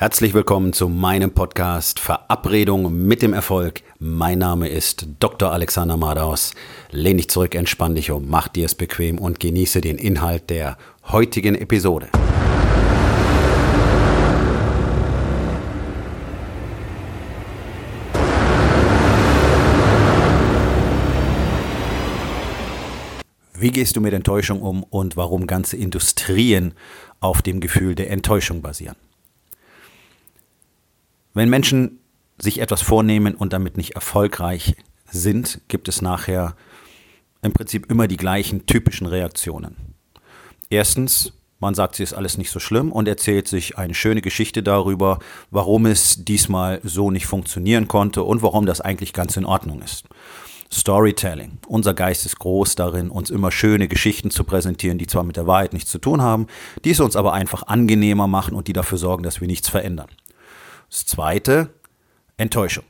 Herzlich willkommen zu meinem Podcast Verabredung mit dem Erfolg. Mein Name ist Dr. Alexander Madaus. Lehn dich zurück, entspann dich um, mach dir es bequem und genieße den Inhalt der heutigen Episode. Wie gehst du mit Enttäuschung um und warum ganze Industrien auf dem Gefühl der Enttäuschung basieren? Wenn Menschen sich etwas vornehmen und damit nicht erfolgreich sind, gibt es nachher im Prinzip immer die gleichen typischen Reaktionen. Erstens, man sagt, sie ist alles nicht so schlimm und erzählt sich eine schöne Geschichte darüber, warum es diesmal so nicht funktionieren konnte und warum das eigentlich ganz in Ordnung ist. Storytelling. Unser Geist ist groß darin, uns immer schöne Geschichten zu präsentieren, die zwar mit der Wahrheit nichts zu tun haben, die es uns aber einfach angenehmer machen und die dafür sorgen, dass wir nichts verändern. Das zweite, Enttäuschung.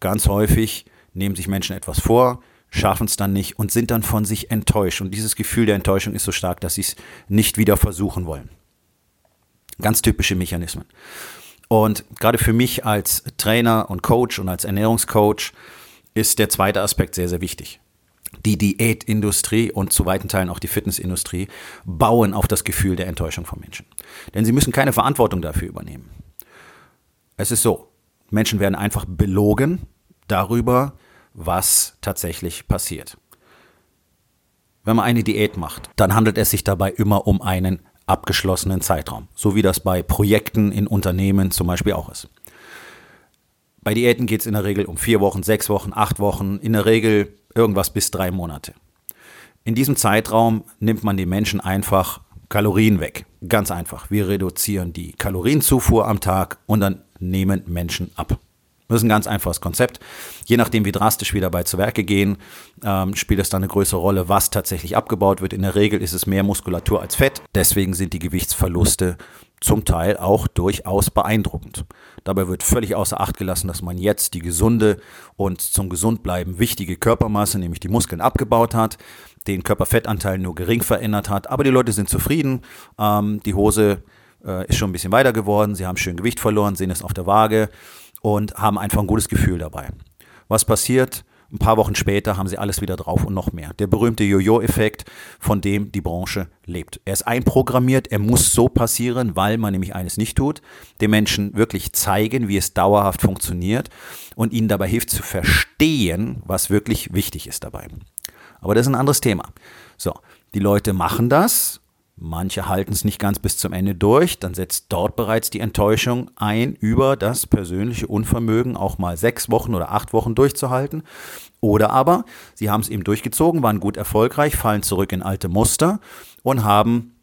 Ganz häufig nehmen sich Menschen etwas vor, schaffen es dann nicht und sind dann von sich enttäuscht. Und dieses Gefühl der Enttäuschung ist so stark, dass sie es nicht wieder versuchen wollen. Ganz typische Mechanismen. Und gerade für mich als Trainer und Coach und als Ernährungscoach ist der zweite Aspekt sehr, sehr wichtig. Die Diätindustrie und zu weiten Teilen auch die Fitnessindustrie bauen auf das Gefühl der Enttäuschung von Menschen. Denn sie müssen keine Verantwortung dafür übernehmen. Es ist so, Menschen werden einfach belogen darüber, was tatsächlich passiert. Wenn man eine Diät macht, dann handelt es sich dabei immer um einen abgeschlossenen Zeitraum, so wie das bei Projekten in Unternehmen zum Beispiel auch ist. Bei Diäten geht es in der Regel um vier Wochen, sechs Wochen, acht Wochen, in der Regel irgendwas bis drei Monate. In diesem Zeitraum nimmt man den Menschen einfach Kalorien weg. Ganz einfach. Wir reduzieren die Kalorienzufuhr am Tag und dann nehmen Menschen ab. Das ist ein ganz einfaches Konzept. Je nachdem, wie drastisch wir dabei zu Werke gehen, ähm, spielt es dann eine größere Rolle, was tatsächlich abgebaut wird. In der Regel ist es mehr Muskulatur als Fett. Deswegen sind die Gewichtsverluste zum Teil auch durchaus beeindruckend. Dabei wird völlig außer Acht gelassen, dass man jetzt die gesunde und zum Gesundbleiben wichtige Körpermasse, nämlich die Muskeln, abgebaut hat, den Körperfettanteil nur gering verändert hat. Aber die Leute sind zufrieden. Ähm, die Hose äh, ist schon ein bisschen weiter geworden. Sie haben schön Gewicht verloren, sehen es auf der Waage und haben einfach ein gutes Gefühl dabei. Was passiert? Ein paar Wochen später haben sie alles wieder drauf und noch mehr. Der berühmte Jojo-Effekt, von dem die Branche lebt. Er ist einprogrammiert, er muss so passieren, weil man nämlich eines nicht tut, den Menschen wirklich zeigen, wie es dauerhaft funktioniert und ihnen dabei hilft zu verstehen, was wirklich wichtig ist dabei. Aber das ist ein anderes Thema. So, die Leute machen das Manche halten es nicht ganz bis zum Ende durch, dann setzt dort bereits die Enttäuschung ein über das persönliche Unvermögen, auch mal sechs Wochen oder acht Wochen durchzuhalten. Oder aber sie haben es eben durchgezogen, waren gut erfolgreich, fallen zurück in alte Muster und haben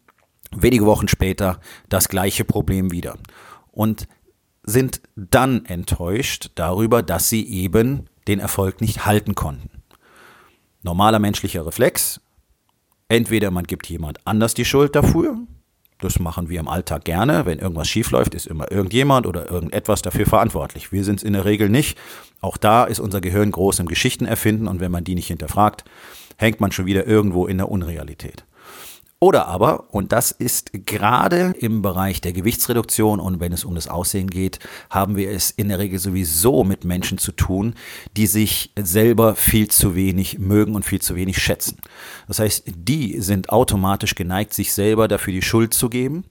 wenige Wochen später das gleiche Problem wieder. Und sind dann enttäuscht darüber, dass sie eben den Erfolg nicht halten konnten. Normaler menschlicher Reflex, Entweder man gibt jemand anders die Schuld dafür. Das machen wir im Alltag gerne. Wenn irgendwas schiefläuft, ist immer irgendjemand oder irgendetwas dafür verantwortlich. Wir sind es in der Regel nicht. Auch da ist unser Gehirn groß im Geschichten erfinden und wenn man die nicht hinterfragt, hängt man schon wieder irgendwo in der Unrealität. Oder aber, und das ist gerade im Bereich der Gewichtsreduktion und wenn es um das Aussehen geht, haben wir es in der Regel sowieso mit Menschen zu tun, die sich selber viel zu wenig mögen und viel zu wenig schätzen. Das heißt, die sind automatisch geneigt, sich selber dafür die Schuld zu geben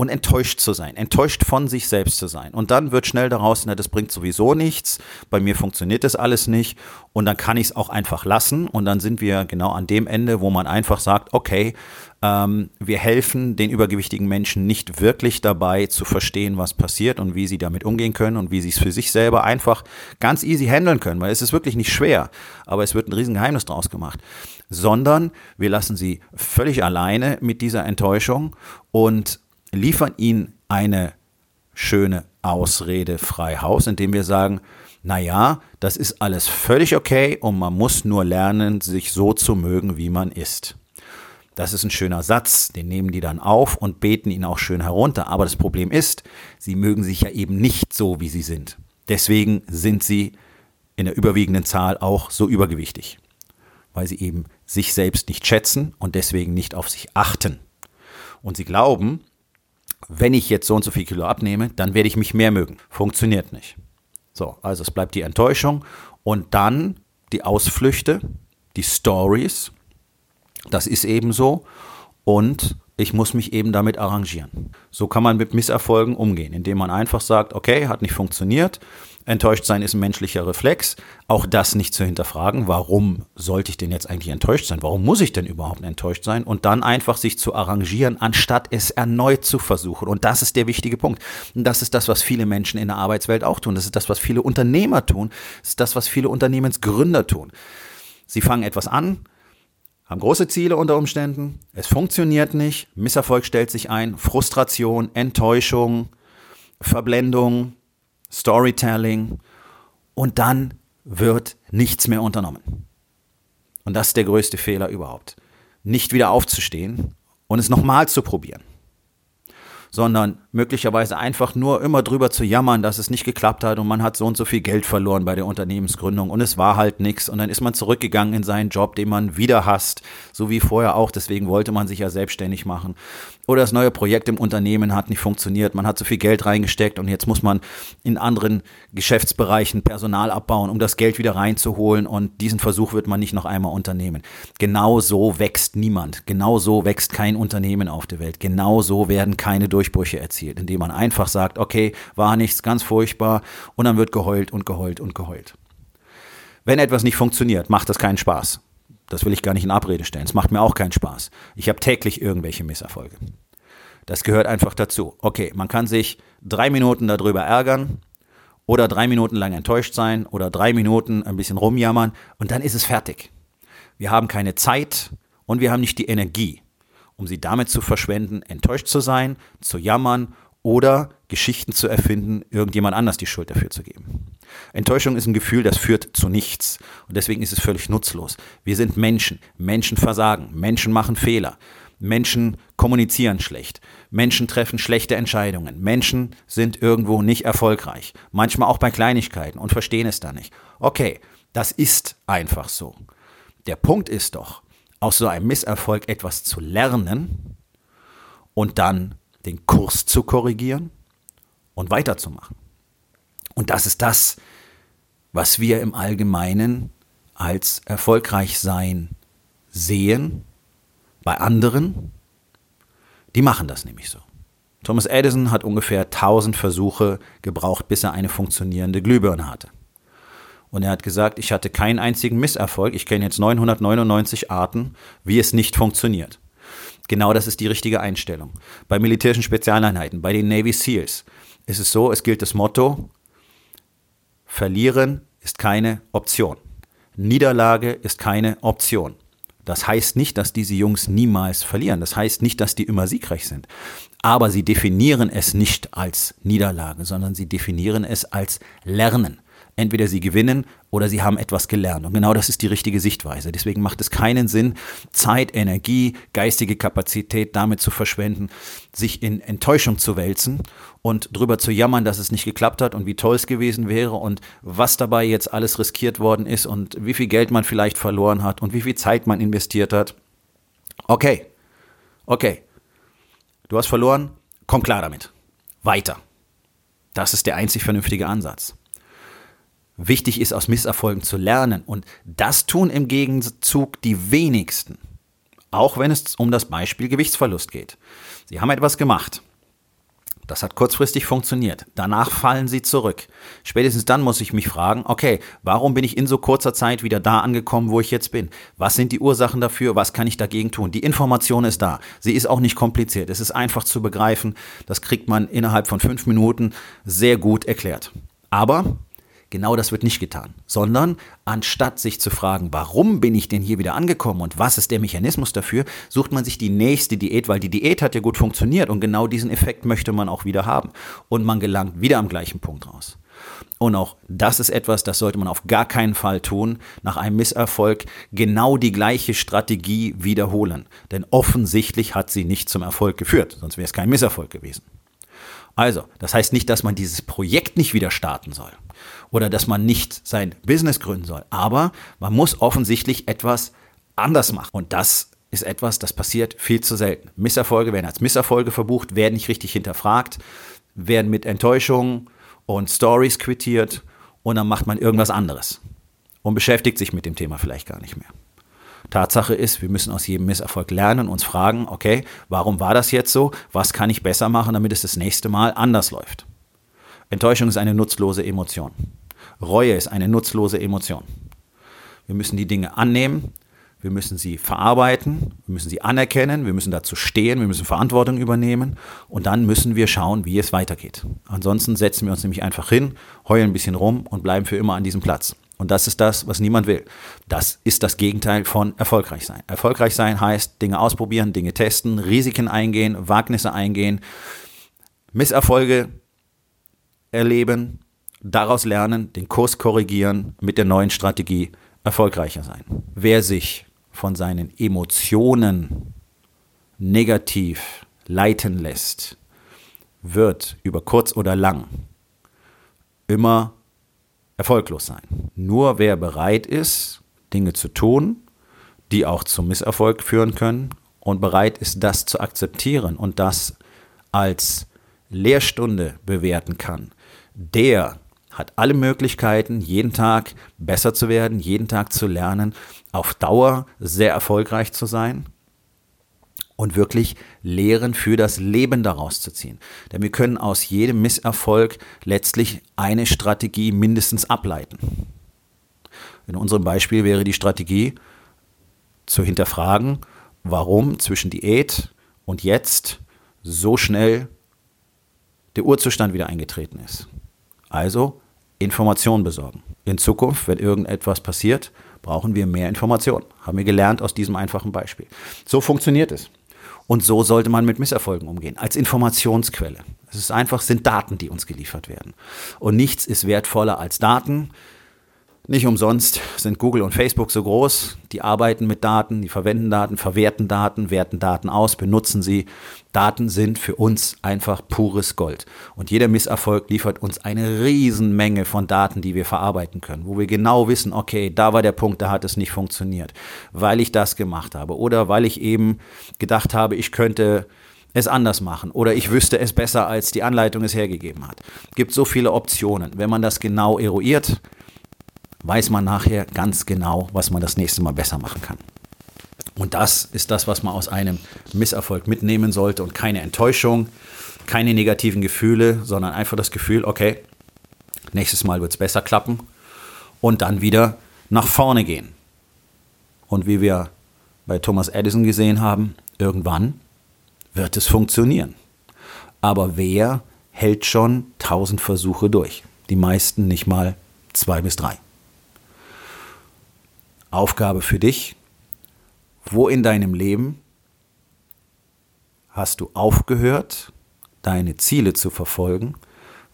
und enttäuscht zu sein, enttäuscht von sich selbst zu sein. Und dann wird schnell daraus, na, das bringt sowieso nichts, bei mir funktioniert das alles nicht. Und dann kann ich es auch einfach lassen. Und dann sind wir genau an dem Ende, wo man einfach sagt, okay, ähm, wir helfen den übergewichtigen Menschen nicht wirklich dabei zu verstehen, was passiert und wie sie damit umgehen können und wie sie es für sich selber einfach ganz easy handeln können, weil es ist wirklich nicht schwer, aber es wird ein Riesengeheimnis draus gemacht, sondern wir lassen sie völlig alleine mit dieser Enttäuschung und liefern ihnen eine schöne Ausrede frei Haus, indem wir sagen, naja, das ist alles völlig okay und man muss nur lernen, sich so zu mögen, wie man ist. Das ist ein schöner Satz, den nehmen die dann auf und beten ihn auch schön herunter. Aber das Problem ist, sie mögen sich ja eben nicht so, wie sie sind. Deswegen sind sie in der überwiegenden Zahl auch so übergewichtig, weil sie eben sich selbst nicht schätzen und deswegen nicht auf sich achten. Und sie glauben, wenn ich jetzt so und so viel Kilo abnehme, dann werde ich mich mehr mögen. Funktioniert nicht. So, also es bleibt die Enttäuschung und dann die Ausflüchte, die Stories. Das ist eben so. Und ich muss mich eben damit arrangieren. So kann man mit Misserfolgen umgehen, indem man einfach sagt, okay, hat nicht funktioniert. Enttäuscht sein ist ein menschlicher Reflex. Auch das nicht zu hinterfragen. Warum sollte ich denn jetzt eigentlich enttäuscht sein? Warum muss ich denn überhaupt enttäuscht sein? Und dann einfach sich zu arrangieren, anstatt es erneut zu versuchen. Und das ist der wichtige Punkt. Und das ist das, was viele Menschen in der Arbeitswelt auch tun. Das ist das, was viele Unternehmer tun. Das ist das, was viele Unternehmensgründer tun. Sie fangen etwas an, haben große Ziele unter Umständen, es funktioniert nicht, Misserfolg stellt sich ein, Frustration, Enttäuschung, Verblendung, Storytelling. Und dann wird nichts mehr unternommen. Und das ist der größte Fehler überhaupt. Nicht wieder aufzustehen und es nochmal zu probieren sondern möglicherweise einfach nur immer drüber zu jammern, dass es nicht geklappt hat und man hat so und so viel Geld verloren bei der Unternehmensgründung und es war halt nichts und dann ist man zurückgegangen in seinen Job, den man wieder hasst, so wie vorher auch, deswegen wollte man sich ja selbstständig machen. Oder das neue Projekt im Unternehmen hat nicht funktioniert, man hat so viel Geld reingesteckt und jetzt muss man in anderen Geschäftsbereichen Personal abbauen, um das Geld wieder reinzuholen. Und diesen Versuch wird man nicht noch einmal unternehmen. Genau so wächst niemand, genau so wächst kein Unternehmen auf der Welt, genau so werden keine Durchbrüche erzielt, indem man einfach sagt, okay, war nichts, ganz furchtbar und dann wird geheult und geheult und geheult. Wenn etwas nicht funktioniert, macht das keinen Spaß. Das will ich gar nicht in Abrede stellen. Es macht mir auch keinen Spaß. Ich habe täglich irgendwelche Misserfolge. Das gehört einfach dazu. Okay, man kann sich drei Minuten darüber ärgern oder drei Minuten lang enttäuscht sein oder drei Minuten ein bisschen rumjammern und dann ist es fertig. Wir haben keine Zeit und wir haben nicht die Energie, um sie damit zu verschwenden, enttäuscht zu sein, zu jammern oder Geschichten zu erfinden, irgendjemand anders die Schuld dafür zu geben. Enttäuschung ist ein Gefühl, das führt zu nichts. Und deswegen ist es völlig nutzlos. Wir sind Menschen. Menschen versagen. Menschen machen Fehler. Menschen kommunizieren schlecht. Menschen treffen schlechte Entscheidungen. Menschen sind irgendwo nicht erfolgreich. Manchmal auch bei Kleinigkeiten und verstehen es da nicht. Okay, das ist einfach so. Der Punkt ist doch, aus so einem Misserfolg etwas zu lernen und dann den Kurs zu korrigieren und weiterzumachen. Und das ist das, was wir im Allgemeinen als erfolgreich sein sehen bei anderen. Die machen das nämlich so. Thomas Edison hat ungefähr 1000 Versuche gebraucht, bis er eine funktionierende Glühbirne hatte. Und er hat gesagt, ich hatte keinen einzigen Misserfolg. Ich kenne jetzt 999 Arten, wie es nicht funktioniert. Genau das ist die richtige Einstellung. Bei militärischen Spezialeinheiten, bei den Navy SEALs ist es so, es gilt das Motto, verlieren ist keine Option. Niederlage ist keine Option. Das heißt nicht, dass diese Jungs niemals verlieren. Das heißt nicht, dass die immer siegreich sind. Aber sie definieren es nicht als Niederlage, sondern sie definieren es als Lernen. Entweder sie gewinnen oder sie haben etwas gelernt. Und genau das ist die richtige Sichtweise. Deswegen macht es keinen Sinn, Zeit, Energie, geistige Kapazität damit zu verschwenden, sich in Enttäuschung zu wälzen und drüber zu jammern, dass es nicht geklappt hat und wie toll es gewesen wäre und was dabei jetzt alles riskiert worden ist und wie viel Geld man vielleicht verloren hat und wie viel Zeit man investiert hat. Okay, okay, du hast verloren, komm klar damit. Weiter. Das ist der einzig vernünftige Ansatz. Wichtig ist, aus Misserfolgen zu lernen. Und das tun im Gegenzug die wenigsten. Auch wenn es um das Beispiel Gewichtsverlust geht. Sie haben etwas gemacht. Das hat kurzfristig funktioniert. Danach fallen sie zurück. Spätestens dann muss ich mich fragen, okay, warum bin ich in so kurzer Zeit wieder da angekommen, wo ich jetzt bin? Was sind die Ursachen dafür? Was kann ich dagegen tun? Die Information ist da. Sie ist auch nicht kompliziert. Es ist einfach zu begreifen. Das kriegt man innerhalb von fünf Minuten sehr gut erklärt. Aber Genau das wird nicht getan, sondern anstatt sich zu fragen, warum bin ich denn hier wieder angekommen und was ist der Mechanismus dafür, sucht man sich die nächste Diät, weil die Diät hat ja gut funktioniert und genau diesen Effekt möchte man auch wieder haben. Und man gelangt wieder am gleichen Punkt raus. Und auch das ist etwas, das sollte man auf gar keinen Fall tun, nach einem Misserfolg genau die gleiche Strategie wiederholen. Denn offensichtlich hat sie nicht zum Erfolg geführt, sonst wäre es kein Misserfolg gewesen. Also, das heißt nicht, dass man dieses Projekt nicht wieder starten soll oder dass man nicht sein Business gründen soll, aber man muss offensichtlich etwas anders machen. Und das ist etwas, das passiert viel zu selten. Misserfolge werden als Misserfolge verbucht, werden nicht richtig hinterfragt, werden mit Enttäuschungen und Stories quittiert und dann macht man irgendwas anderes und beschäftigt sich mit dem Thema vielleicht gar nicht mehr. Tatsache ist, wir müssen aus jedem Misserfolg lernen, uns fragen, okay, warum war das jetzt so? Was kann ich besser machen, damit es das nächste Mal anders läuft? Enttäuschung ist eine nutzlose Emotion. Reue ist eine nutzlose Emotion. Wir müssen die Dinge annehmen, wir müssen sie verarbeiten, wir müssen sie anerkennen, wir müssen dazu stehen, wir müssen Verantwortung übernehmen und dann müssen wir schauen, wie es weitergeht. Ansonsten setzen wir uns nämlich einfach hin, heulen ein bisschen rum und bleiben für immer an diesem Platz. Und das ist das, was niemand will. Das ist das Gegenteil von erfolgreich sein. Erfolgreich sein heißt Dinge ausprobieren, Dinge testen, Risiken eingehen, Wagnisse eingehen, Misserfolge erleben, daraus lernen, den Kurs korrigieren, mit der neuen Strategie erfolgreicher sein. Wer sich von seinen Emotionen negativ leiten lässt, wird über kurz oder lang immer erfolglos sein. Nur wer bereit ist, Dinge zu tun, die auch zum Misserfolg führen können und bereit ist, das zu akzeptieren und das als Lehrstunde bewerten kann, der hat alle Möglichkeiten, jeden Tag besser zu werden, jeden Tag zu lernen, auf Dauer sehr erfolgreich zu sein und wirklich Lehren für das Leben daraus zu ziehen. Denn wir können aus jedem Misserfolg letztlich eine Strategie mindestens ableiten. In unserem Beispiel wäre die Strategie zu hinterfragen, warum zwischen Diät und jetzt so schnell der Urzustand wieder eingetreten ist. Also Informationen besorgen. In Zukunft, wenn irgendetwas passiert, brauchen wir mehr Informationen. Haben wir gelernt aus diesem einfachen Beispiel. So funktioniert es. Und so sollte man mit Misserfolgen umgehen, als Informationsquelle. Es ist einfach, sind Daten, die uns geliefert werden. Und nichts ist wertvoller als Daten. Nicht umsonst sind Google und Facebook so groß. Die arbeiten mit Daten, die verwenden Daten, verwerten Daten, werten Daten aus, benutzen sie. Daten sind für uns einfach pures Gold. Und jeder Misserfolg liefert uns eine Riesenmenge von Daten, die wir verarbeiten können, wo wir genau wissen, okay, da war der Punkt, da hat es nicht funktioniert, weil ich das gemacht habe oder weil ich eben gedacht habe, ich könnte es anders machen oder ich wüsste es besser, als die Anleitung es hergegeben hat. Es gibt so viele Optionen. Wenn man das genau eruiert, weiß man nachher ganz genau, was man das nächste Mal besser machen kann. Und das ist das, was man aus einem Misserfolg mitnehmen sollte und keine Enttäuschung, keine negativen Gefühle, sondern einfach das Gefühl, okay, nächstes Mal wird es besser klappen und dann wieder nach vorne gehen. Und wie wir bei Thomas Edison gesehen haben, irgendwann wird es funktionieren. Aber wer hält schon tausend Versuche durch? Die meisten nicht mal zwei bis drei. Aufgabe für dich. Wo in deinem Leben hast du aufgehört, deine Ziele zu verfolgen,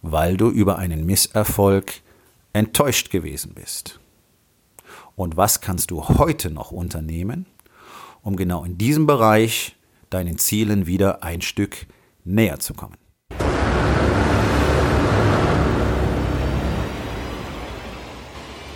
weil du über einen Misserfolg enttäuscht gewesen bist? Und was kannst du heute noch unternehmen, um genau in diesem Bereich deinen Zielen wieder ein Stück näher zu kommen?